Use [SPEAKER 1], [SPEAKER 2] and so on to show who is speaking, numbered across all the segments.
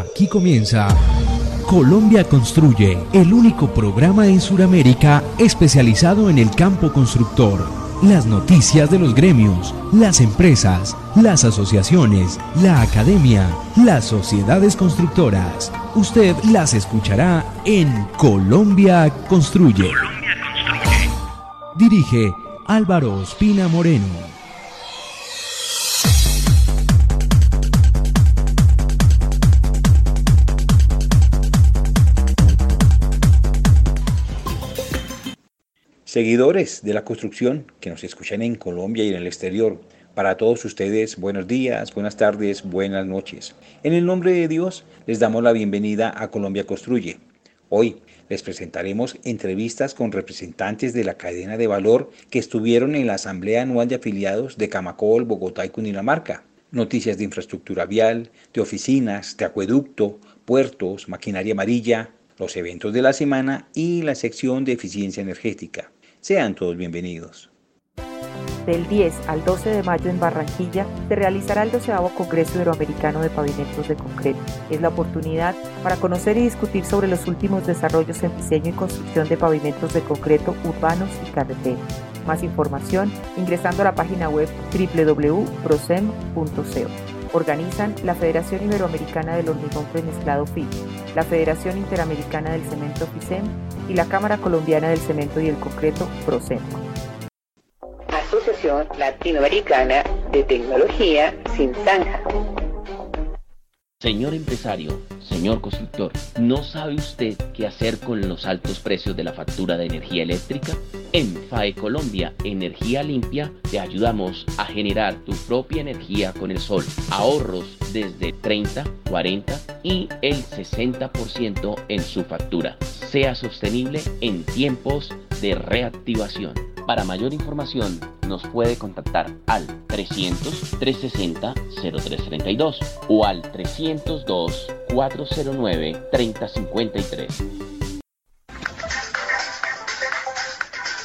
[SPEAKER 1] Aquí comienza Colombia Construye, el único programa en Sudamérica especializado en el campo constructor. Las noticias de los gremios, las empresas, las asociaciones, la academia, las sociedades constructoras. Usted las escuchará en Colombia Construye. Colombia Construye. Dirige Álvaro Ospina Moreno.
[SPEAKER 2] Seguidores de la construcción que nos escuchan en Colombia y en el exterior, para todos ustedes, buenos días, buenas tardes, buenas noches. En el nombre de Dios, les damos la bienvenida a Colombia Construye. Hoy les presentaremos entrevistas con representantes de la cadena de valor que estuvieron en la Asamblea Anual de Afiliados de Camacol, Bogotá y Cundinamarca. Noticias de infraestructura vial, de oficinas, de acueducto, puertos, maquinaria amarilla, los eventos de la semana y la sección de eficiencia energética. Sean todos bienvenidos.
[SPEAKER 3] Del 10 al 12 de mayo en Barranquilla se realizará el 12 Congreso Iberoamericano de Pavimentos de Concreto. Es la oportunidad para conocer y discutir sobre los últimos desarrollos en diseño y construcción de pavimentos de concreto urbanos y carreteras. Más información ingresando a la página web www.prosem.co. Organizan la Federación Iberoamericana del Hormigón Premezclado FIT, la Federación Interamericana del Cemento FICEM y la Cámara Colombiana del Cemento y el Concreto PROCEMCO.
[SPEAKER 4] Asociación Latinoamericana de Tecnología Sin Zanja.
[SPEAKER 5] Señor empresario, señor constructor, ¿no sabe usted qué hacer con los altos precios de la factura de energía eléctrica? En FAE Colombia Energía Limpia te ayudamos a generar tu propia energía con el sol. Ahorros desde 30, 40 y el 60% en su factura. Sea sostenible en tiempos de reactivación. Para mayor información nos puede contactar al 300-360-0332 o al 302-409-3053.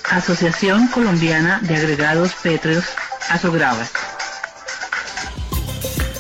[SPEAKER 6] Asociación Colombiana de Agregados Petros, Asograva.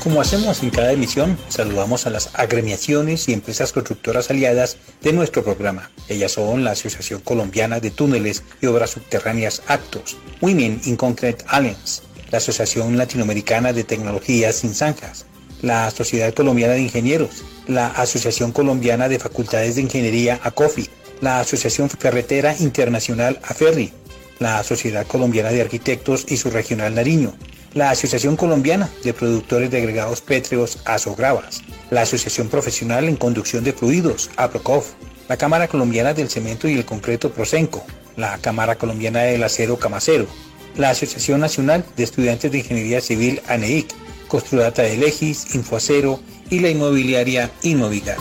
[SPEAKER 2] Como hacemos en cada emisión, saludamos a las agremiaciones y empresas constructoras aliadas de nuestro programa. Ellas son la Asociación Colombiana de Túneles y Obras Subterráneas Actos, Women in Concrete Alliance, la Asociación Latinoamericana de Tecnologías Sin Zanjas, la Sociedad Colombiana de Ingenieros, la Asociación Colombiana de Facultades de Ingeniería ACOFI, la Asociación Carretera Internacional AFERRI, la Sociedad Colombiana de Arquitectos y su Regional Nariño, la Asociación Colombiana de Productores de Agregados Pétreos ASOGRAVAS, la Asociación Profesional en Conducción de Fluidos APROCOF, la Cámara Colombiana del Cemento y el Concreto PROCENCO, la Cámara Colombiana del Acero Camacero, la Asociación Nacional de Estudiantes de Ingeniería Civil ANEIC, Construdata de Legis, Infoacero y la inmobiliaria Inmovigar.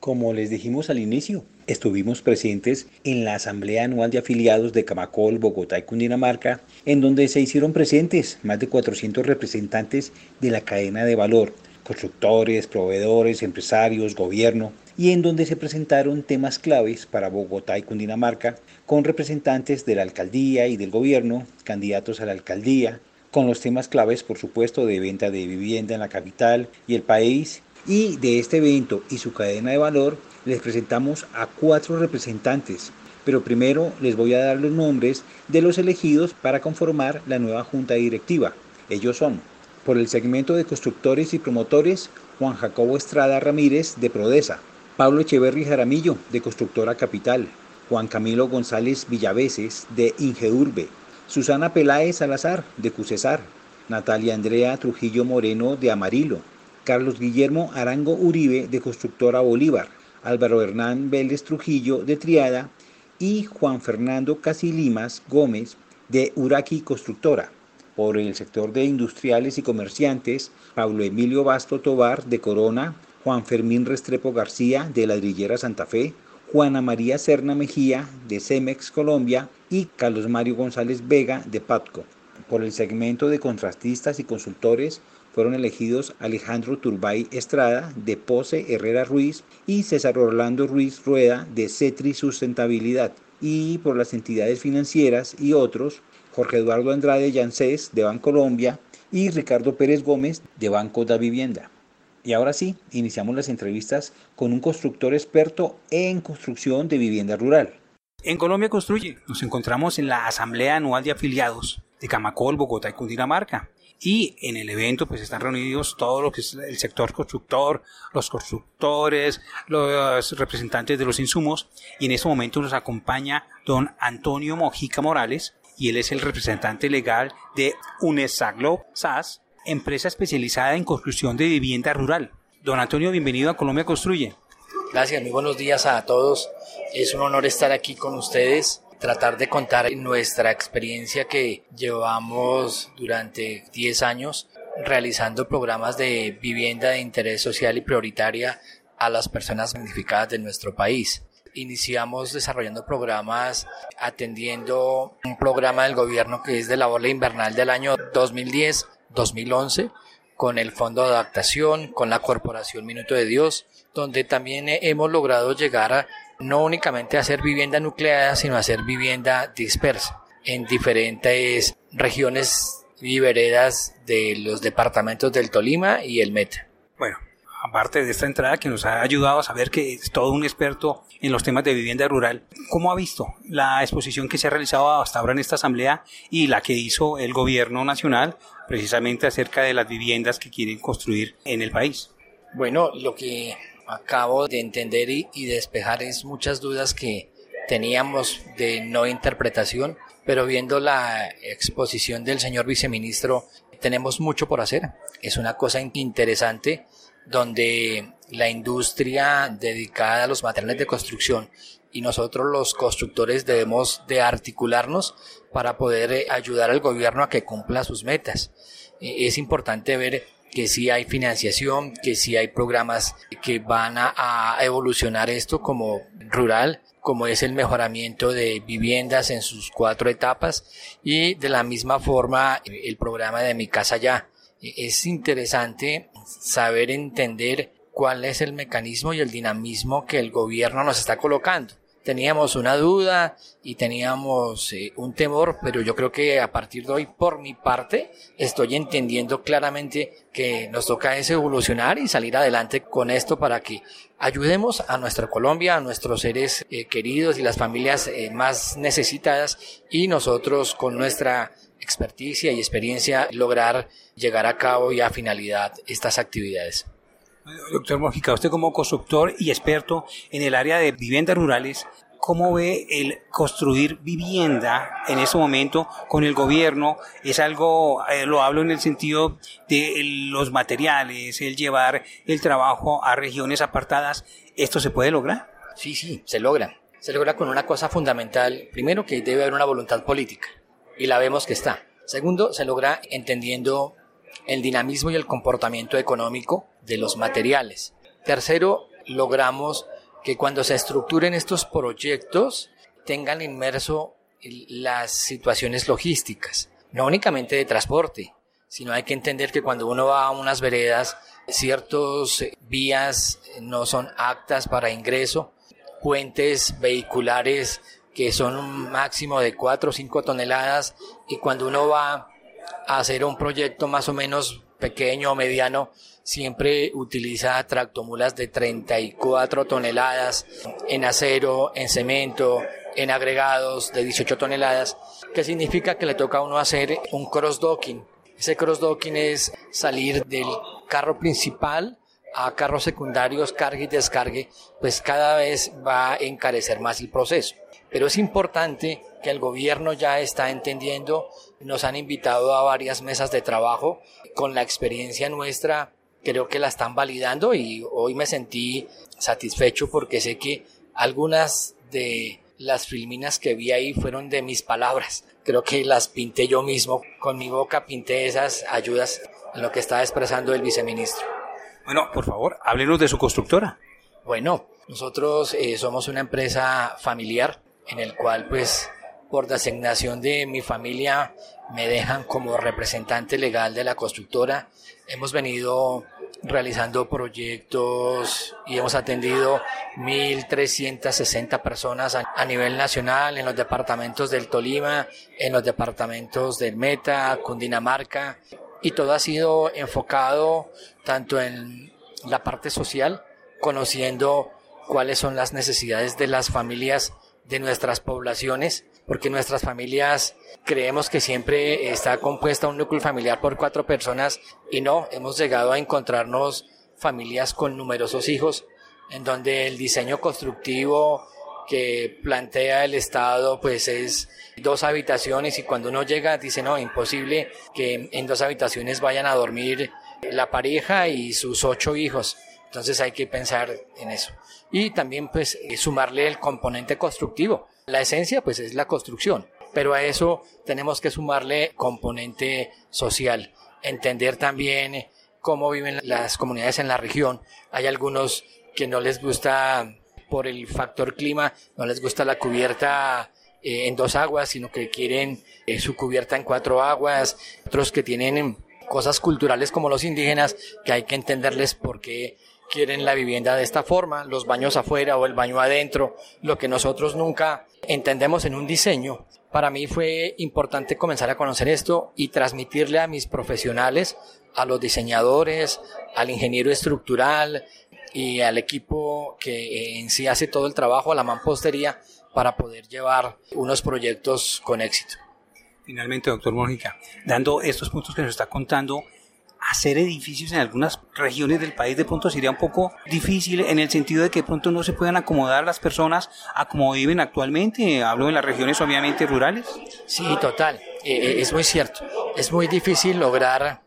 [SPEAKER 2] Como les dijimos al inicio, estuvimos presentes en la Asamblea Anual de Afiliados de Camacol, Bogotá y Cundinamarca, en donde se hicieron presentes más de 400 representantes de la cadena de valor, constructores, proveedores, empresarios, gobierno, y en donde se presentaron temas claves para Bogotá y Cundinamarca, con representantes de la alcaldía y del gobierno, candidatos a la alcaldía, con los temas claves, por supuesto, de venta de vivienda en la capital y el país y de este evento y su cadena de valor les presentamos a cuatro representantes, pero primero les voy a dar los nombres de los elegidos para conformar la nueva junta directiva. Ellos son, por el segmento de constructores y promotores, Juan Jacobo Estrada Ramírez de Prodesa, Pablo Echeverri Jaramillo de Constructora Capital, Juan Camilo González Villaveses de Ingeurbe, Susana Peláez Salazar de Cusesar, Natalia Andrea Trujillo Moreno de Amarillo, Carlos Guillermo Arango Uribe de Constructora Bolívar, Álvaro Hernán Vélez Trujillo de Triada y Juan Fernando Casilimas Gómez de Uraqui Constructora. Por el sector de industriales y comerciantes, Pablo Emilio Basto Tobar de Corona, Juan Fermín Restrepo García de Ladrillera Santa Fe, Juana María Serna Mejía de Cemex Colombia y Carlos Mario González Vega de Patco. Por el segmento de contrastistas y consultores, fueron elegidos Alejandro Turbay Estrada de Pose Herrera Ruiz y César Orlando Ruiz Rueda de Cetri Sustentabilidad y por las entidades financieras y otros Jorge Eduardo Andrade Yancés de Bancolombia y Ricardo Pérez Gómez de Banco da Vivienda. Y ahora sí, iniciamos las entrevistas con un constructor experto en construcción de vivienda rural.
[SPEAKER 7] En Colombia Construye nos encontramos en la Asamblea Anual de Afiliados de Camacol, Bogotá y Cundinamarca. Y en el evento pues están reunidos todo lo que es el sector constructor, los constructores, los representantes de los insumos. Y en este momento nos acompaña don Antonio Mojica Morales y él es el representante legal de UNESAGLO SAS, empresa especializada en construcción de vivienda rural. Don Antonio, bienvenido a Colombia Construye.
[SPEAKER 8] Gracias, muy buenos días a todos. Es un honor estar aquí con ustedes, tratar de contar nuestra experiencia que llevamos durante 10 años realizando programas de vivienda de interés social y prioritaria a las personas damnificadas de nuestro país. Iniciamos desarrollando programas atendiendo un programa del gobierno que es de la ola invernal del año 2010-2011 con el Fondo de Adaptación, con la Corporación Minuto de Dios, donde también hemos logrado llegar a no únicamente hacer vivienda nucleada, sino hacer vivienda dispersa en diferentes regiones y veredas de los departamentos del Tolima y el Meta.
[SPEAKER 7] Bueno, aparte de esta entrada que nos ha ayudado a saber que es todo un experto en los temas de vivienda rural, ¿cómo ha visto la exposición que se ha realizado hasta ahora en esta asamblea y la que hizo el gobierno nacional precisamente acerca de las viviendas que quieren construir en el país?
[SPEAKER 8] Bueno, lo que acabo de entender y, despejar es muchas dudas que teníamos de no interpretación, pero viendo la exposición del señor viceministro, tenemos mucho por hacer. Es una cosa interesante donde la industria dedicada a los materiales de construcción y nosotros los constructores debemos de articularnos para poder eh, ayudar al gobierno a que cumpla sus metas. E, es importante ver que sí hay financiación, que sí hay programas que van a, evolucionar esto como rural, como es el mejoramiento de viviendas en sus cuatro etapas y de la misma forma el programa de Mi Casa Ya. E, es interesante saber entender cuál es el mecanismo y el dinamismo que el gobierno nos está colocando teníamos una duda y teníamos eh, un temor, pero yo creo que a partir de hoy, por mi parte, estoy entendiendo claramente que nos toca es evolucionar y salir adelante con esto para que ayudemos a nuestra Colombia, a nuestros seres eh, queridos y las familias eh, más necesitadas y nosotros con nuestra experticia y experiencia lograr llegar a cabo y a finalidad estas actividades.
[SPEAKER 7] Doctor Mojica, usted como constructor y experto en el área de viviendas rurales, ¿cómo ve el construir vivienda en este momento con el gobierno? Es algo, eh, lo hablo en el sentido de los materiales, el llevar el trabajo a regiones apartadas. ¿Esto se puede lograr?
[SPEAKER 8] Sí, sí, se logra. Se logra con una cosa fundamental. Primero, que debe haber una voluntad política. Y la vemos que está. Segundo, se logra entendiendo el dinamismo y el comportamiento económico de los materiales. Tercero, logramos que cuando se estructuren estos proyectos tengan inmerso las situaciones logísticas, no únicamente de transporte, sino hay que entender que cuando uno va a unas veredas, ciertos vías no son aptas para ingreso, puentes vehiculares que son un máximo de 4 o 5 toneladas y cuando uno va hacer un proyecto más o menos pequeño o mediano, siempre utiliza tractomulas de 34 toneladas en acero, en cemento, en agregados de 18 toneladas, que significa que le toca a uno hacer un cross-docking. Ese cross-docking es salir del carro principal a carros secundarios, cargue y descargue, pues cada vez va a encarecer más el proceso. Pero es importante que el gobierno ya está entendiendo, nos han invitado a varias mesas de trabajo con la experiencia nuestra, creo que la están validando y hoy me sentí satisfecho porque sé que algunas de las filminas que vi ahí fueron de mis palabras. Creo que las pinté yo mismo, con mi boca pinté esas ayudas en lo que estaba expresando el viceministro.
[SPEAKER 7] Bueno, por favor, háblenos de su constructora.
[SPEAKER 8] Bueno, nosotros eh, somos una empresa familiar en el cual pues por designación de mi familia me dejan como representante legal de la constructora. Hemos venido realizando proyectos y hemos atendido 1.360 personas a, nivel nacional en los departamentos del Tolima, en los departamentos del Meta, Cundinamarca, y todo ha sido enfocado tanto en la parte social, conociendo cuáles son las necesidades de las familias de nuestras poblaciones, porque nuestras familias creemos que siempre está compuesta un núcleo familiar por cuatro personas y no, hemos llegado a encontrarnos familias con numerosos hijos, en donde el diseño constructivo que plantea el Estado pues es dos habitaciones y cuando uno llega dice no, imposible que en dos habitaciones vayan a dormir la pareja y sus ocho hijos. Entonces hay que pensar en eso. Y también pues sumarle el componente constructivo. La esencia pues es la construcción, pero a eso tenemos que sumarle componente social. Entender también cómo viven las comunidades en la región. Hay algunos que no les gusta por el factor clima, no les gusta la cubierta eh, en dos aguas, sino que quieren eh, su cubierta en cuatro aguas, otros que tienen cosas culturales como los indígenas, que hay que entenderles por qué quieren la vivienda de esta forma, los baños afuera o el baño adentro, lo que nosotros nunca entendemos en un diseño. Para mí fue importante comenzar a conocer esto y transmitirle a mis profesionales, a los diseñadores, al ingeniero estructural y al equipo que en sí hace todo el trabajo, a la mampostería, para poder llevar unos proyectos con éxito.
[SPEAKER 7] Finalmente, doctor Mónica, dando estos puntos que nos está contando, hacer edificios en algunas regiones del país de pronto sería un poco difícil en el sentido de que de pronto no se puedan acomodar las personas a como viven actualmente. Hablo de las regiones obviamente rurales.
[SPEAKER 8] Sí, total. Eh, eh, es muy cierto. Es muy difícil lograr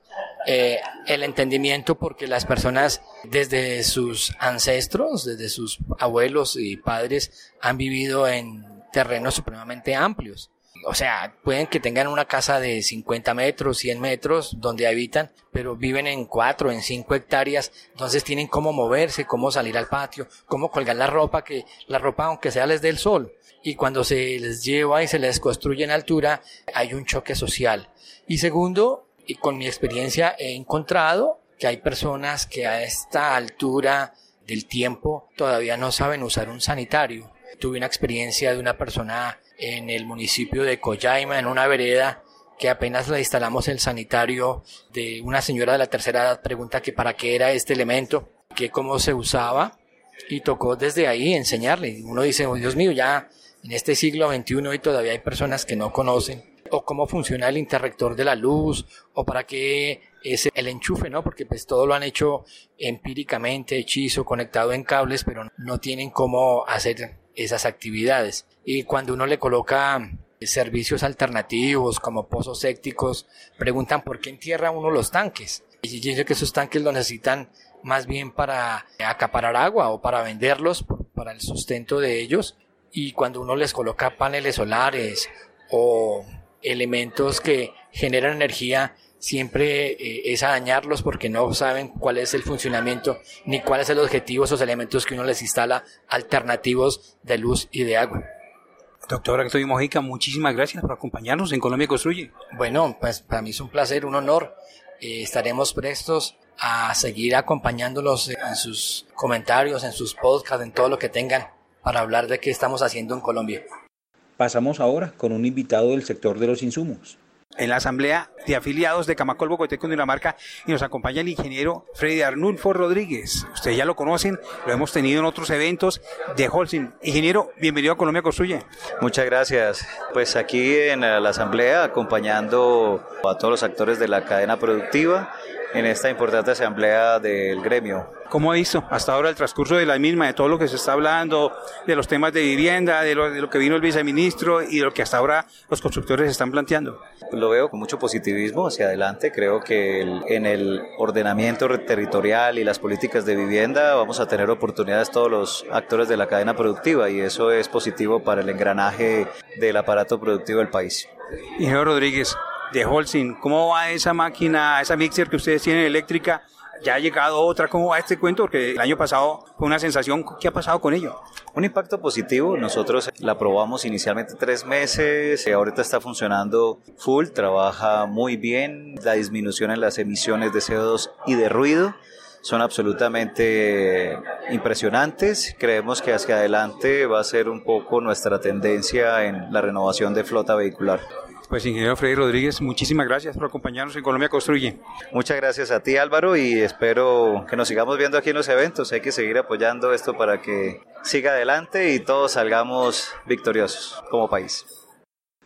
[SPEAKER 8] eh, el entendimiento porque las personas desde sus ancestros, desde sus abuelos y padres han vivido en terrenos supremamente amplios o sea, pueden que tengan una casa de 50 metros, 100 metros donde habitan, pero viven en 4, en 5 hectáreas, entonces tienen cómo moverse, cómo salir al patio, cómo colgar la ropa, que la ropa aunque sea les dé el sol. Y cuando se les lleva y se les construye en altura, hay un choque social. Y segundo, y con mi experiencia he encontrado que hay personas que a esta altura del tiempo todavía no saben usar un sanitario. Tuve una experiencia de una persona en el municipio de Coyaima, en una vereda que apenas le instalamos el sanitario de una señora de la tercera edad, pregunta que para qué era este elemento, que cómo se usaba, y tocó desde ahí enseñarle. Uno dice, oh, Dios mío, ya en este siglo XXI y todavía hay personas que no conocen o cómo funciona el interrector de la luz o para qué es el enchufe, ¿no? Porque pues todo lo han hecho empíricamente, hechizo, conectado en cables, pero no tienen cómo hacer esas actividades. Y cuando uno le coloca servicios alternativos como pozos sépticos, preguntan por qué entierra uno los tanques. Y yo digo que esos tanques lo necesitan más bien para acaparar agua o para venderlos, para el sustento de ellos. Y cuando uno les coloca paneles solares o elementos que generan energía, siempre eh, es a dañarlos porque no saben cuál es el funcionamiento ni cuál es el objetivo esos elementos que uno les instala alternativos de luz y de agua.
[SPEAKER 7] Doctor Antonio Mojica, muchísimas gracias por acompañarnos en Colombia Construye.
[SPEAKER 8] Bueno, pues para mí es un placer, un honor. Eh, estaremos prestos a seguir acompañándolos en sus comentarios, en sus podcasts, en todo lo que tengan para hablar de qué estamos haciendo en Colombia.
[SPEAKER 2] Pasamos ahora con un invitado del sector de los insumos
[SPEAKER 7] en la asamblea de afiliados de Camacol, Bogotá Cundinamarca y nos acompaña el ingeniero Freddy Arnulfo Rodríguez. Ustedes ya lo conocen, lo hemos tenido en otros eventos de Holcim. Ingeniero, bienvenido a Colombia Construye.
[SPEAKER 9] Muchas gracias. Pues aquí en la asamblea acompañando a todos los actores de la cadena productiva en esta importante asamblea del gremio.
[SPEAKER 7] ¿Cómo ha visto hasta ahora el transcurso de la misma, de todo lo que se está hablando, de los temas de vivienda, de lo, que vino el viceministro y de lo que hasta ahora los constructores están planteando?
[SPEAKER 9] Lo veo con mucho positivismo hacia adelante. Creo que en el ordenamiento territorial y las políticas de vivienda vamos a tener oportunidades todos los actores de la cadena productiva y eso es positivo para el engranaje del aparato productivo del país.
[SPEAKER 7] Ingeniero Rodríguez, de Holcim. ¿Cómo va esa máquina, esa mixer que ustedes tienen eléctrica? ¿Ya ha llegado otra? ¿Cómo va este cuento? Porque el año pasado fue una sensación. ¿Qué ha pasado con ello?
[SPEAKER 9] Un impacto positivo. Nosotros la probamos inicialmente tres meses. Ahorita está funcionando full. Trabaja muy bien. La disminución en las emisiones de CO2 y de ruido son absolutamente impresionantes. Creemos que hacia adelante va a ser un poco nuestra tendencia en la renovación de flota vehicular.
[SPEAKER 7] Pues ingeniero Freddy Rodríguez, muchísimas gracias por acompañarnos en Colombia Construye.
[SPEAKER 9] Muchas gracias a ti Álvaro y espero que nos sigamos viendo aquí en los eventos. Hay que seguir apoyando esto para que siga adelante y todos salgamos victoriosos como país.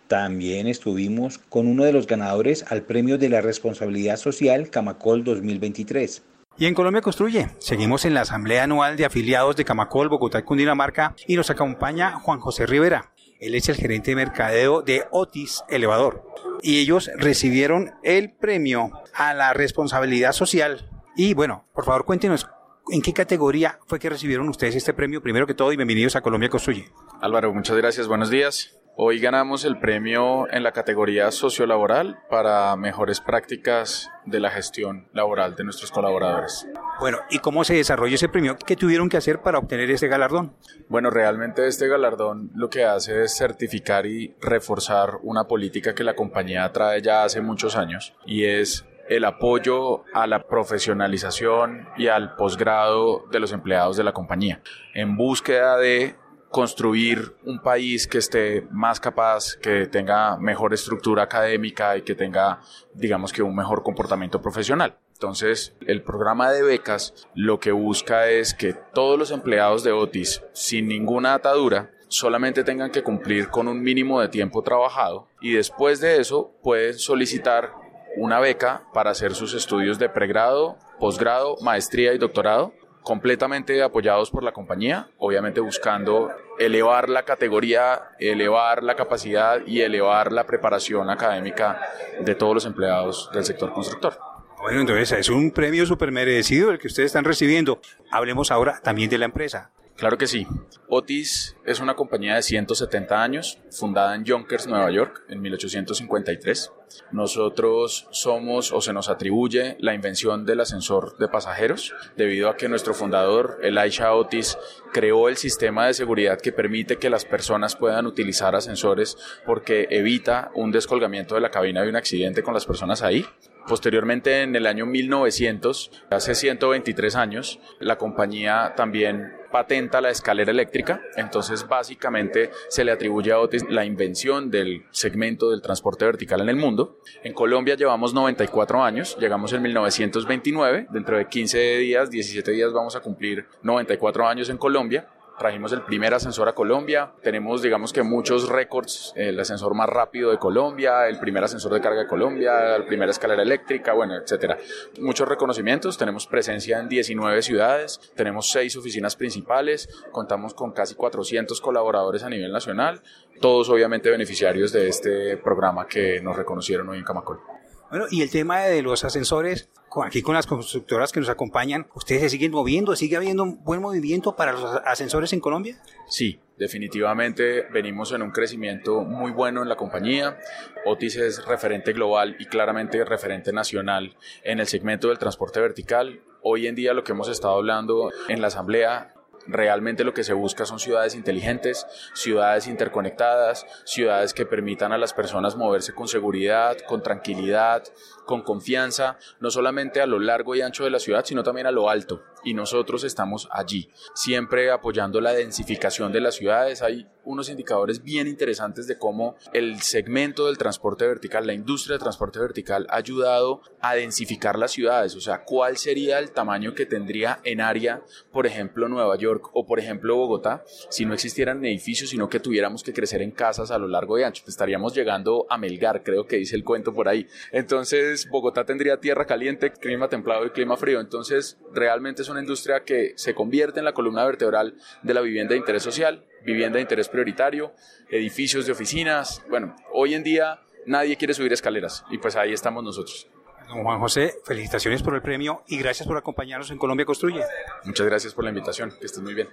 [SPEAKER 2] También estuvimos con uno de los ganadores al Premio de la Responsabilidad Social Camacol 2023.
[SPEAKER 7] Y en Colombia Construye, seguimos en la Asamblea Anual de Afiliados de Camacol, Bogotá y Cundinamarca y nos acompaña Juan José Rivera. Él es el gerente de mercadeo de Otis Elevador. Y ellos recibieron el premio a la responsabilidad social. Y bueno, por favor cuéntenos, ¿en qué categoría fue que recibieron ustedes este premio? Primero que todo, y bienvenidos a Colombia Construye.
[SPEAKER 10] Álvaro, muchas gracias, buenos días. Hoy ganamos el premio en la categoría sociolaboral para mejores prácticas de la gestión laboral de nuestros colaboradores.
[SPEAKER 7] Bueno, ¿y cómo se desarrolló ese premio? ¿Qué tuvieron que hacer para obtener este galardón?
[SPEAKER 10] Bueno, realmente este galardón lo que hace es certificar y reforzar una política que la compañía trae ya hace muchos años y es el apoyo a la profesionalización y al posgrado de los empleados de la compañía en búsqueda de construir un país que esté más capaz, que tenga mejor estructura académica y que tenga, digamos que, un mejor comportamiento profesional. Entonces, el programa de becas lo que busca es que todos los empleados de Otis, sin ninguna atadura, solamente tengan que cumplir con un mínimo de tiempo trabajado y después de eso pueden solicitar una beca para hacer sus estudios de pregrado, posgrado, maestría y doctorado completamente apoyados por la compañía, obviamente buscando elevar la categoría, elevar la capacidad y elevar la preparación académica de todos los empleados del sector constructor.
[SPEAKER 7] Bueno, entonces es un premio súper merecido el que ustedes están recibiendo. Hablemos ahora también de la empresa.
[SPEAKER 10] Claro que sí. Otis es una compañía de 170 años, fundada en Yonkers, Nueva York, en 1853. Nosotros somos o se nos atribuye la invención del ascensor de pasajeros, debido a que nuestro fundador, Elisha Otis, creó el sistema de seguridad que permite que las personas puedan utilizar ascensores porque evita un descolgamiento de la cabina de un accidente con las personas ahí. Posteriormente, en el año 1900, hace 123 años, la compañía también patenta la escalera eléctrica, entonces básicamente se le atribuye a Otis la invención del segmento del transporte vertical en el mundo. En Colombia llevamos 94 años, llegamos en 1929, dentro de 15 días, 17 días vamos a cumplir 94 años en Colombia trajimos el primer ascensor a Colombia, tenemos digamos que muchos récords, el ascensor más rápido de Colombia, el primer ascensor de carga de Colombia, la primera escalera eléctrica, bueno, etcétera. Muchos reconocimientos, tenemos presencia en 19 ciudades, tenemos 6 oficinas principales, contamos con casi 400 colaboradores a nivel nacional, todos obviamente beneficiarios de este programa que nos reconocieron hoy en Camacol.
[SPEAKER 7] Bueno, y el tema de los ascensores, aquí con las constructoras que nos acompañan, ¿ustedes se siguen moviendo? ¿Sigue habiendo un buen movimiento para los ascensores en Colombia?
[SPEAKER 10] Sí, definitivamente venimos en un crecimiento muy bueno en la compañía. Otis es referente global y claramente referente nacional en el segmento del transporte vertical. Hoy en día lo que hemos estado hablando en la asamblea Realmente lo que se busca son ciudades inteligentes, ciudades interconectadas, ciudades que permitan a las personas moverse con seguridad, con tranquilidad, con confianza, no solamente a lo largo y ancho de la ciudad, sino también a lo alto. Y nosotros estamos allí, siempre apoyando la densificación de las ciudades. Hay unos indicadores bien interesantes de cómo el segmento del transporte vertical, la industria del transporte vertical, ha ayudado a densificar las ciudades. O sea, cuál sería el tamaño que tendría en área, por ejemplo, Nueva York o, por ejemplo, Bogotá, si no existieran edificios, sino que tuviéramos que crecer en casas a lo largo y ancho. Pues estaríamos llegando a Melgar, creo que dice el cuento por ahí. Entonces, Bogotá tendría tierra caliente, clima templado y clima frío. Entonces, realmente es una industria que se convierte en la columna vertebral de la vivienda de interés social, vivienda de interés prioritario, edificios de oficinas. Bueno, hoy en día nadie quiere subir escaleras y pues ahí estamos nosotros.
[SPEAKER 7] Don Juan José, felicitaciones por el premio y gracias por acompañarnos en Colombia Construye.
[SPEAKER 10] Muchas gracias por la invitación, que estés muy bien.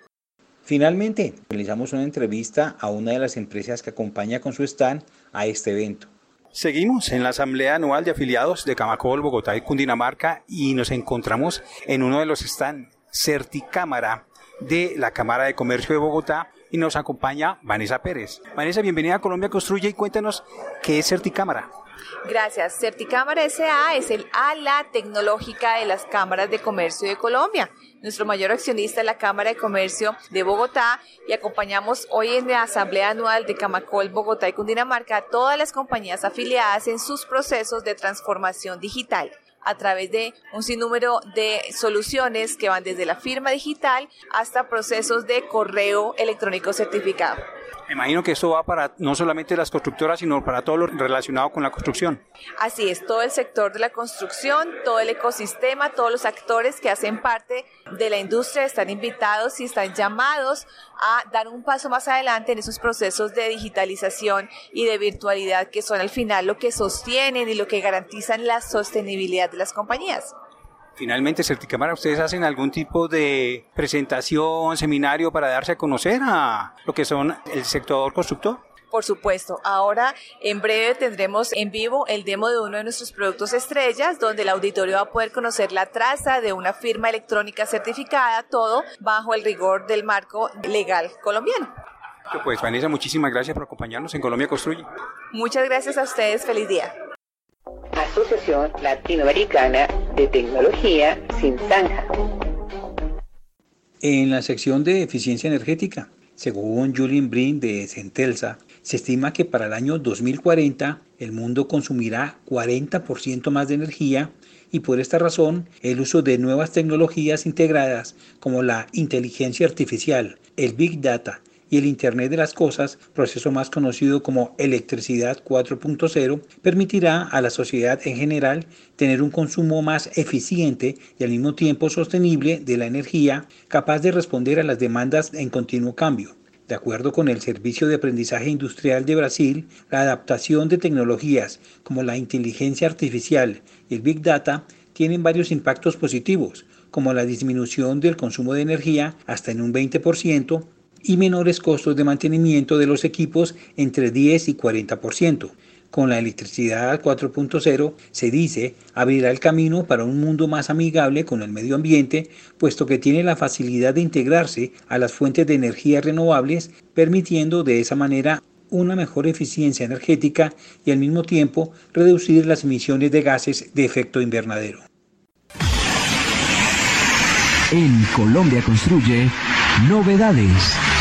[SPEAKER 2] Finalmente, realizamos una entrevista a una de las empresas que acompaña con su stand a este evento.
[SPEAKER 7] Seguimos en la Asamblea Anual de Afiliados de Camacol, Bogotá y Cundinamarca y nos encontramos en uno de los stands Certicámara de la Cámara de Comercio de Bogotá y nos acompaña Vanessa Pérez. Vanessa, bienvenida a Colombia Construye y cuéntanos qué es Certicámara.
[SPEAKER 11] Gracias. Certicámara S.A. es el ala tecnológica de las cámaras de comercio de Colombia. Nuestro mayor accionista es la Cámara de Comercio de Bogotá y acompañamos hoy en la Asamblea Anual de Camacol, Bogotá y Cundinamarca a todas las compañías afiliadas en sus procesos de transformación digital a través de un sinnúmero de soluciones que van desde la firma digital hasta procesos de correo electrónico certificado.
[SPEAKER 7] Me imagino que esto va para no solamente las constructoras, sino para todo lo relacionado con la construcción.
[SPEAKER 11] Así es, todo el sector de la construcción, todo el ecosistema, todos los actores que hacen parte de la industria están invitados y están llamados a dar un paso más adelante en esos procesos de digitalización y de virtualidad que son al final lo que sostienen y lo que garantizan la sostenibilidad de las compañías.
[SPEAKER 7] Finalmente, Certicámara, ¿ustedes hacen algún tipo de presentación, seminario para darse a conocer a lo que son el sector constructor?
[SPEAKER 11] Por supuesto, ahora en breve tendremos en vivo el demo de uno de nuestros productos estrellas, donde el auditorio va a poder conocer la traza de una firma electrónica certificada, todo bajo el rigor del marco legal colombiano.
[SPEAKER 7] Pues Vanessa, muchísimas gracias por acompañarnos en Colombia Construye.
[SPEAKER 11] Muchas gracias a ustedes, feliz día.
[SPEAKER 4] Asociación Latinoamericana de Tecnología Sin Zanja.
[SPEAKER 2] En la sección de eficiencia energética, según Julien Brin de Centelsa, se estima que para el año 2040 el mundo consumirá 40% más de energía y por esta razón el uso de nuevas tecnologías integradas como la inteligencia artificial, el Big Data y el Internet de las Cosas, proceso más conocido como electricidad 4.0, permitirá a la sociedad en general tener un consumo más eficiente y al mismo tiempo sostenible de la energía, capaz de responder a las demandas en continuo cambio. De acuerdo con el Servicio de Aprendizaje Industrial de Brasil, la adaptación de tecnologías como la inteligencia artificial y el Big Data tienen varios impactos positivos, como la disminución del consumo de energía hasta en un 20%, y menores costos de mantenimiento de los equipos entre 10 y 40%. Con la electricidad 4.0 se dice abrirá el camino para un mundo más amigable con el medio ambiente, puesto que tiene la facilidad de integrarse a las fuentes de energía renovables, permitiendo de esa manera una mejor eficiencia energética y al mismo tiempo reducir las emisiones de gases de efecto invernadero.
[SPEAKER 1] En Colombia Construye, novedades.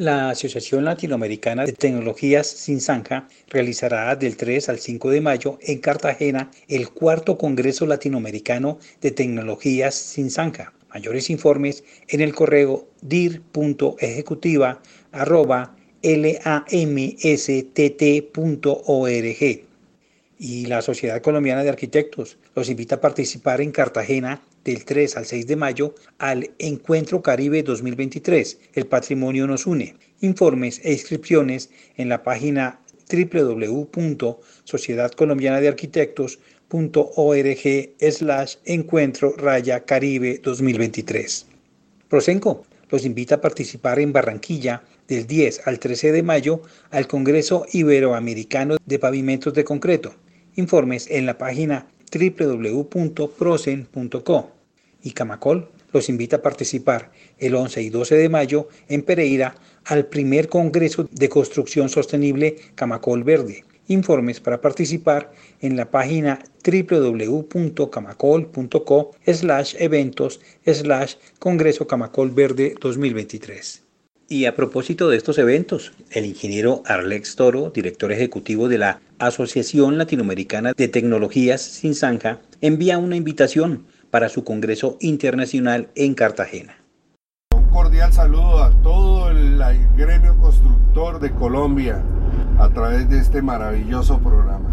[SPEAKER 2] La Asociación Latinoamericana de Tecnologías Sin Zanja realizará del 3 al 5 de mayo en Cartagena el cuarto Congreso Latinoamericano de Tecnologías Sin Zanja. Mayores informes en el correo dir.ejecutiva.lamstt.org. Y la Sociedad Colombiana de Arquitectos los invita a participar en Cartagena del 3 al 6 de mayo al Encuentro Caribe 2023, El Patrimonio nos une. Informes e inscripciones en la página www.sociedadcolombianadearquitectos.org slash encuentro raya caribe 2023. Prosenco los invita a participar en Barranquilla del 10 al 13 de mayo al Congreso Iberoamericano de Pavimentos de Concreto. Informes en la página www.prosen.co. Y Camacol los invita a participar el 11 y 12 de mayo en Pereira al primer Congreso de Construcción Sostenible Camacol Verde. Informes para participar en la página www.camacol.co slash eventos slash Congreso Camacol Verde 2023. Y a propósito de estos eventos, el ingeniero Arlex Toro, director ejecutivo de la Asociación Latinoamericana de Tecnologías Sin Zanja, envía una invitación para su Congreso Internacional en Cartagena.
[SPEAKER 12] Un cordial saludo a todo el gremio constructor de Colombia a través de este maravilloso programa.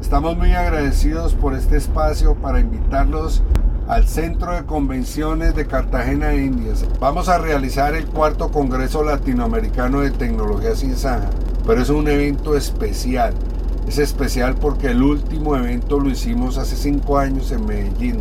[SPEAKER 12] Estamos muy agradecidos por este espacio para invitarlos al Centro de Convenciones de Cartagena, Indias. Vamos a realizar el cuarto Congreso Latinoamericano de Tecnología Saja, pero es un evento especial. Es especial porque el último evento lo hicimos hace cinco años en Medellín.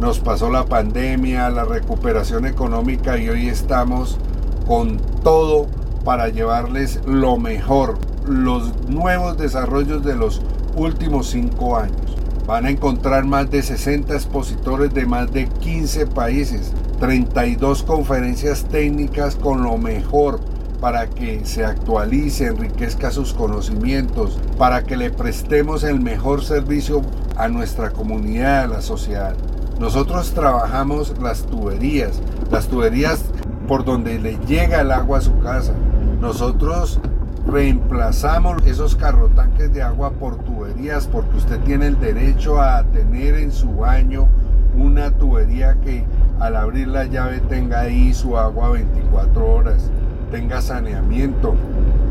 [SPEAKER 12] Nos pasó la pandemia, la recuperación económica y hoy estamos con todo para llevarles lo mejor, los nuevos desarrollos de los últimos cinco años. Van a encontrar más de 60 expositores de más de 15 países, 32 conferencias técnicas con lo mejor, para que se actualice, enriquezca sus conocimientos, para que le prestemos el mejor servicio a nuestra comunidad, a la sociedad. Nosotros trabajamos las tuberías, las tuberías por donde le llega el agua a su casa. Nosotros reemplazamos esos carrotanques de agua por tuberías porque usted tiene el derecho a tener en su baño una tubería que al abrir la llave tenga ahí su agua 24 horas, tenga saneamiento,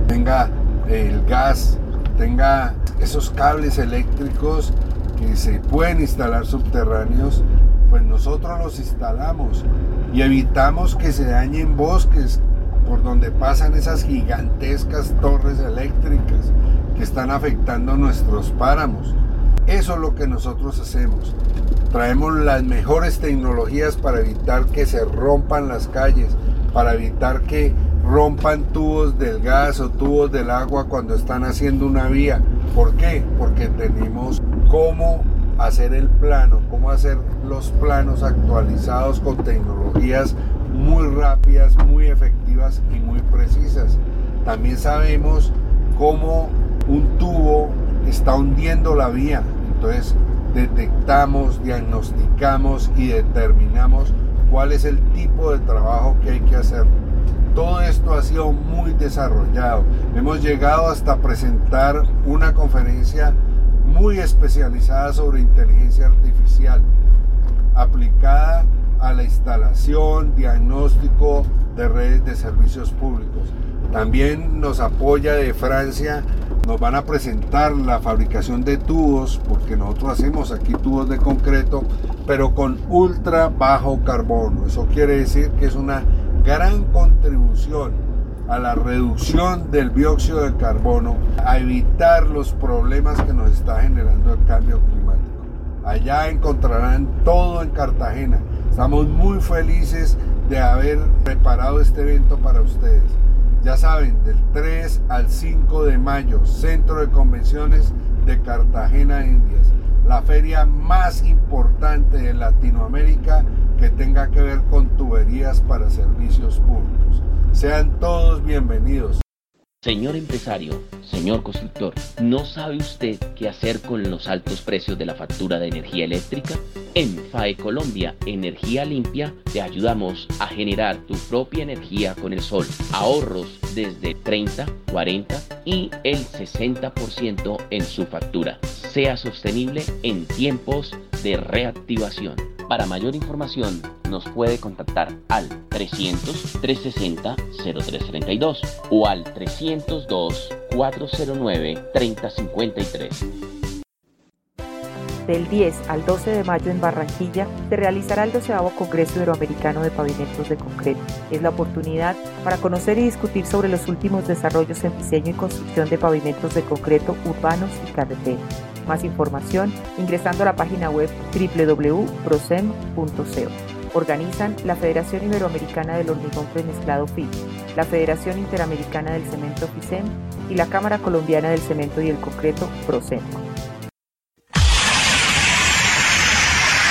[SPEAKER 12] tenga el gas, tenga esos cables eléctricos que se pueden instalar subterráneos, pues nosotros los instalamos y evitamos que se dañen bosques por donde pasan esas gigantescas torres eléctricas que están afectando nuestros páramos. Eso es lo que nosotros hacemos. Traemos las mejores tecnologías para evitar que se rompan las calles, para evitar que rompan tubos del gas o tubos del agua cuando están haciendo una vía. ¿Por qué? Porque tenemos cómo hacer el plano, cómo hacer los planos actualizados con tecnologías muy rápidas, muy efectivas y muy precisas. También sabemos cómo un tubo está hundiendo la vía. Entonces detectamos, diagnosticamos y determinamos cuál es el tipo de trabajo que hay que hacer. Todo esto ha sido muy desarrollado. Hemos llegado hasta presentar una conferencia muy especializada sobre inteligencia artificial aplicada a la instalación, diagnóstico de redes de servicios públicos. También nos apoya de Francia, nos van a presentar la fabricación de tubos, porque nosotros hacemos aquí tubos de concreto, pero con ultra bajo carbono. Eso quiere decir que es una gran contribución a la reducción del dióxido de carbono, a evitar los problemas que nos está generando el cambio climático. Allá encontrarán todo en Cartagena. Estamos muy felices de haber preparado este evento para ustedes. Ya saben, del 3 al 5 de mayo, Centro de Convenciones de Cartagena, Indias. La feria más importante de Latinoamérica que tenga que ver con tuberías para servicios públicos. Sean todos bienvenidos.
[SPEAKER 5] Señor empresario, señor constructor, ¿no sabe usted qué hacer con los altos precios de la factura de energía eléctrica? En FAE Colombia Energía Limpia te ayudamos a generar tu propia energía con el sol. Ahorros desde 30, 40 y el 60% en su factura. Sea sostenible en tiempos de reactivación. Para mayor información nos puede contactar al 300-360-0332 o al 302-409-3053.
[SPEAKER 3] Del 10 al 12 de mayo en Barranquilla se realizará el 12 Congreso Iberoamericano de Pavimentos de Concreto. Es la oportunidad para conocer y discutir sobre los últimos desarrollos en diseño y construcción de pavimentos de concreto urbanos y carreteras más información ingresando a la página web www.prosem.co. Organizan la Federación Iberoamericana del Hormigón Premezclado FIT, la Federación Interamericana del Cemento FICEM y la Cámara Colombiana del Cemento y el Concreto PROCEM.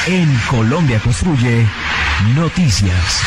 [SPEAKER 1] En Colombia Construye, noticias.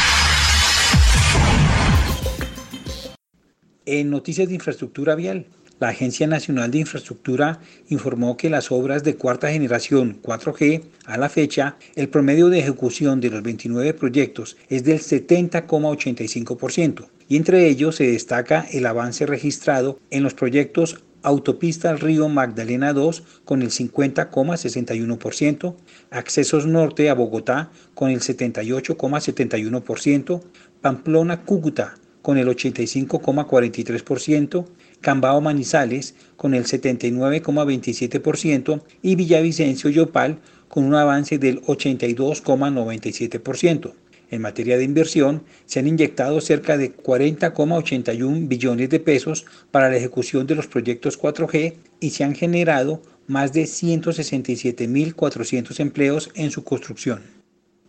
[SPEAKER 2] En noticias de infraestructura vial, la Agencia Nacional de Infraestructura informó que las obras de cuarta generación 4G a la fecha, el promedio de ejecución de los 29 proyectos es del 70,85% y entre ellos se destaca el avance registrado en los proyectos Autopista Río Magdalena 2 con el 50,61%, Accesos Norte a Bogotá con el 78,71%, Pamplona Cúcuta con el 85,43%, Cambao Manizales con el 79,27% y Villavicencio Yopal con un avance del 82,97%. En materia de inversión, se han inyectado cerca de 40,81 billones de pesos para la ejecución de los proyectos 4G y se han generado más de 167.400 empleos en su construcción.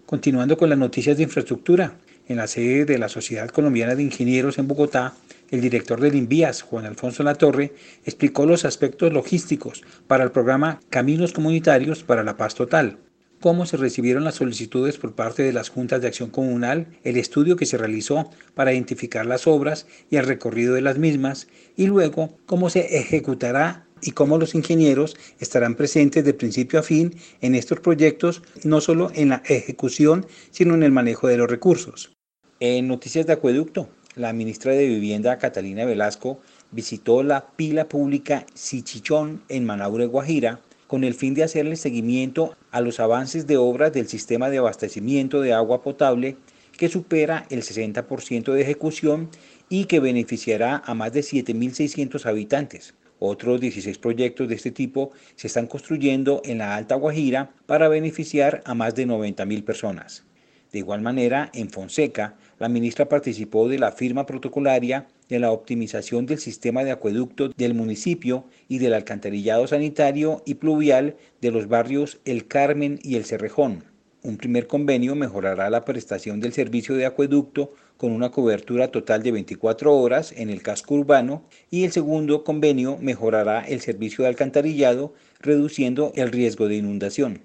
[SPEAKER 2] Continuando con las noticias de infraestructura, en la sede de la Sociedad Colombiana de Ingenieros en Bogotá, el director del INVIAS, Juan Alfonso Latorre, explicó los aspectos logísticos para el programa Caminos Comunitarios para la Paz Total. cómo se recibieron las solicitudes por parte de las juntas de acción comunal, el estudio que se realizó para identificar las obras y el recorrido de las mismas, y luego cómo se ejecutará y cómo los ingenieros estarán presentes de principio a fin en estos proyectos, no solo en la ejecución, sino en el manejo de los recursos. En Noticias de Acueducto, la ministra de Vivienda, Catalina Velasco, visitó la pila pública Sichichón en Manaure, Guajira, con el fin de hacerle seguimiento a los avances de obras del sistema de abastecimiento de agua potable que supera el 60% de ejecución y que beneficiará a más de 7.600 habitantes. Otros 16 proyectos de este tipo se están construyendo en la Alta Guajira para beneficiar a más de 90.000 personas. De igual manera, en Fonseca, la ministra participó de la firma protocolaria de la optimización del sistema de acueducto del municipio y del alcantarillado sanitario y pluvial de los barrios El Carmen y El Cerrejón. Un primer convenio mejorará la prestación del servicio de acueducto con una cobertura total de 24 horas en el casco urbano y el segundo convenio mejorará el servicio de alcantarillado reduciendo el riesgo de inundación.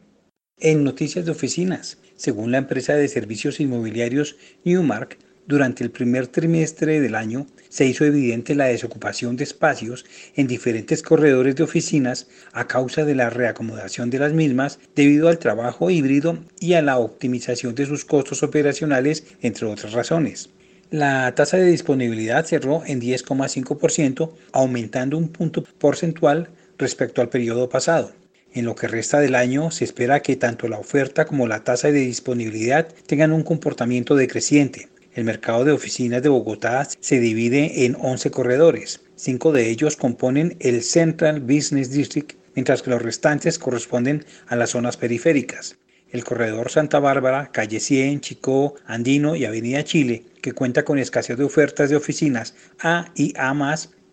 [SPEAKER 2] En noticias de oficinas, según la empresa de servicios inmobiliarios Newmark, durante el primer trimestre del año se hizo evidente la desocupación de espacios en diferentes corredores de oficinas a causa de la reacomodación de las mismas debido al trabajo híbrido y a la optimización de sus costos operacionales, entre otras razones. La tasa de disponibilidad cerró en 10,5%, aumentando un punto porcentual respecto al periodo pasado. En lo que resta del año se espera que tanto la oferta como la tasa de disponibilidad tengan un comportamiento decreciente, el mercado de oficinas de Bogotá se divide en 11 corredores. Cinco de ellos componen el Central Business District, mientras que los restantes corresponden a las zonas periféricas. El corredor Santa Bárbara, Calle 100, Chicó, Andino y Avenida Chile, que cuenta con escasez de ofertas de oficinas A y A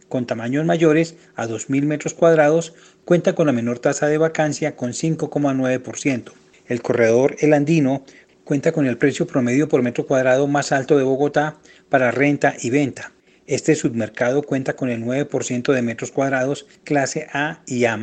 [SPEAKER 2] con tamaños mayores a 2.000 metros cuadrados, cuenta con la menor tasa de vacancia con 5,9%. El corredor El Andino cuenta con el precio promedio por metro cuadrado más alto de Bogotá para renta y venta. Este submercado cuenta con el 9% de metros cuadrados clase A y A+.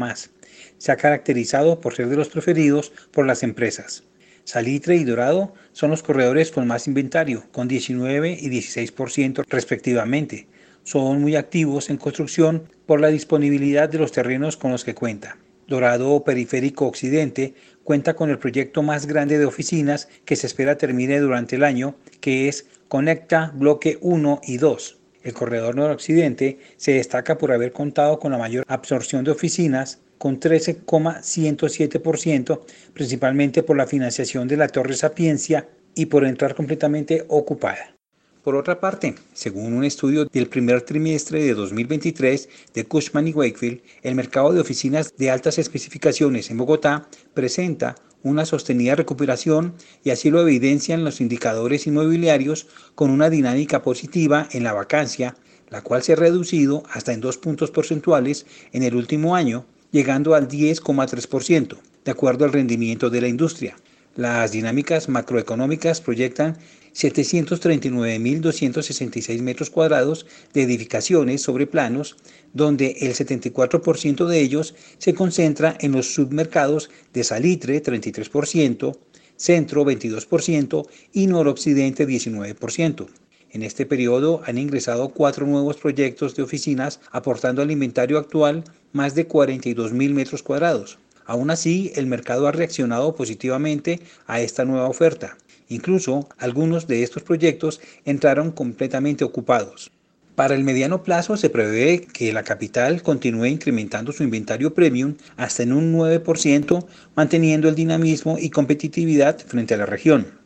[SPEAKER 2] Se ha caracterizado por ser de los preferidos por las empresas. Salitre y Dorado son los corredores con más inventario, con 19 y 16% respectivamente. Son muy activos en construcción por la disponibilidad de los terrenos con los que cuenta. Dorado Periférico Occidente cuenta con el proyecto más grande de oficinas que se espera termine durante el año, que es Conecta Bloque 1 y 2. El corredor noroccidente se destaca por haber contado con la mayor absorción de oficinas, con 13,107%, principalmente por la financiación de la Torre Sapiencia y por entrar completamente ocupada. Por otra parte, según un estudio del primer trimestre de 2023 de Cushman y Wakefield, el mercado de oficinas de altas especificaciones en Bogotá presenta una sostenida recuperación y así lo evidencian los indicadores inmobiliarios con una dinámica positiva en la vacancia, la cual se ha reducido hasta en dos puntos porcentuales en el último año, llegando al 10,3%, de acuerdo al rendimiento de la industria. Las dinámicas macroeconómicas proyectan 739.266 metros cuadrados de edificaciones sobre planos, donde el 74% de ellos se concentra en los submercados de Salitre, 33%, Centro, 22% y Noroccidente, 19%. En este periodo han ingresado cuatro nuevos proyectos de oficinas aportando al inventario actual más de 42.000 metros cuadrados. Aún así, el mercado ha reaccionado positivamente a esta nueva oferta. Incluso algunos de estos proyectos entraron completamente ocupados. Para el mediano plazo se prevé que la capital continúe incrementando su inventario premium hasta en un 9%, manteniendo el dinamismo y competitividad frente a la región.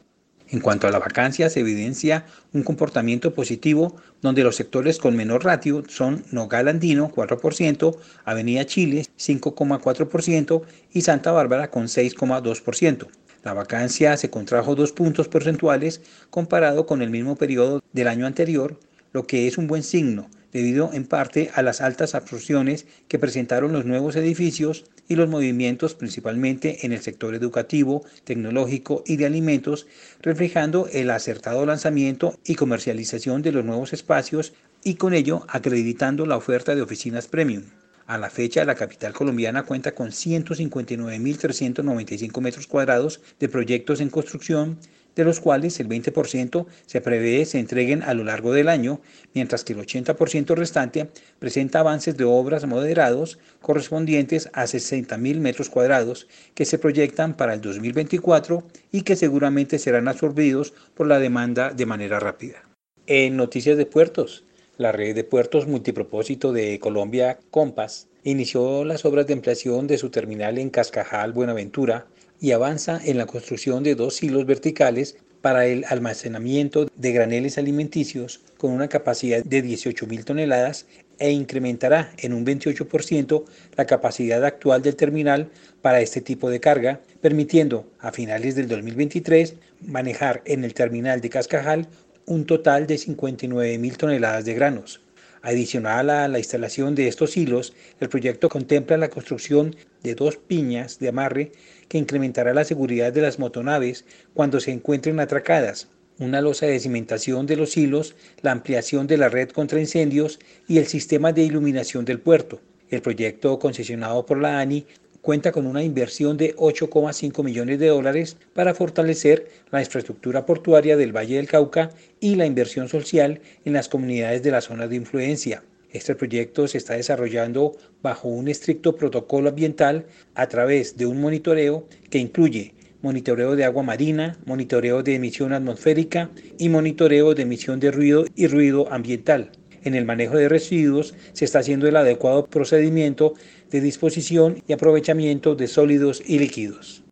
[SPEAKER 2] En cuanto a la vacancia, se evidencia un comportamiento positivo donde los sectores con menor ratio son Nogal Andino 4%, Avenida Chile 5,4% y Santa Bárbara con 6,2%. La vacancia se contrajo dos puntos porcentuales comparado con el mismo periodo del año anterior, lo que es un buen signo, debido en parte a las altas absorciones que presentaron los nuevos edificios y los movimientos principalmente en el sector educativo, tecnológico y de alimentos, reflejando el acertado lanzamiento y comercialización de los nuevos espacios y con ello acreditando la oferta de oficinas premium. A la fecha, la capital colombiana cuenta con 159.395 metros cuadrados de proyectos en construcción, de los cuales el 20% se prevé se entreguen a lo largo del año, mientras que el 80% restante presenta avances de obras moderados correspondientes a 60.000 metros cuadrados que se proyectan para el 2024 y que seguramente serán absorbidos por la demanda de manera rápida. En noticias de puertos, la red de puertos multipropósito de Colombia, Compass, inició las obras de ampliación de su terminal en Cascajal, Buenaventura, y avanza en la construcción de dos hilos verticales para el almacenamiento de graneles alimenticios con una capacidad de 18.000 toneladas e incrementará en un 28% la capacidad actual del terminal para este tipo de carga, permitiendo a finales del 2023 manejar en el terminal de Cascajal un total de 59 mil toneladas de granos. Adicional a la instalación de estos hilos, el proyecto contempla la construcción de dos piñas de amarre que incrementará la seguridad de las motonaves cuando se encuentren atracadas, una losa de cimentación de los hilos, la ampliación de la red contra incendios y el sistema de iluminación del puerto. El proyecto concesionado por la ANI cuenta con una inversión de 8,5 millones de dólares para fortalecer la infraestructura portuaria del Valle del Cauca y la inversión social en las comunidades de la zona de influencia. Este proyecto se está desarrollando bajo un estricto protocolo ambiental a través de un monitoreo que incluye monitoreo de agua marina, monitoreo de emisión atmosférica y monitoreo de emisión de ruido y ruido ambiental. En el manejo de residuos se está haciendo el adecuado procedimiento de disposición y aprovechamiento de sólidos y líquidos.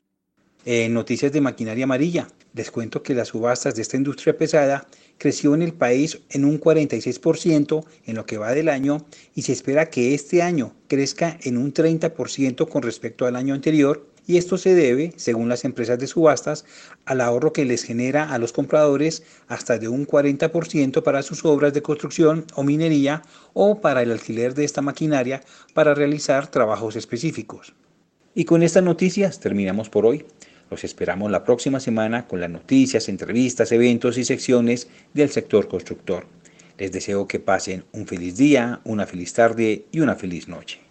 [SPEAKER 2] En noticias de maquinaria amarilla, les cuento que las subastas de esta industria pesada creció en el país en un 46% en lo que va del año y se espera que este año crezca en un 30% con respecto al año anterior y esto se debe, según las empresas de subastas, al ahorro que les genera a los compradores hasta de un 40% para sus obras de construcción o minería o para el alquiler de esta maquinaria para realizar trabajos específicos. Y con estas noticias terminamos por hoy. Los esperamos la próxima semana con las noticias, entrevistas, eventos y secciones del sector constructor. Les deseo que pasen un feliz día, una feliz tarde y una feliz noche.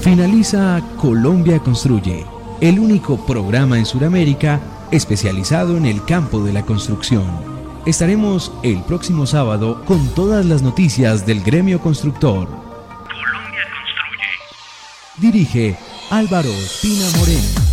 [SPEAKER 1] Finaliza Colombia Construye, el único programa en Sudamérica especializado en el campo de la construcción. Estaremos el próximo sábado con todas las noticias del gremio constructor. Colombia Construye. Dirige Álvaro Pina Moreno.